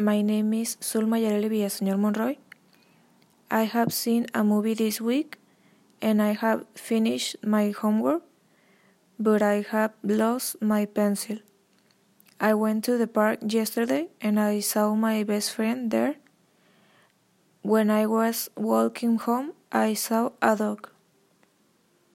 My name is Zulma Yareli Villaseñor Monroy. I have seen a movie this week and I have finished my homework, but I have lost my pencil. I went to the park yesterday and I saw my best friend there. When I was walking home, I saw a dog.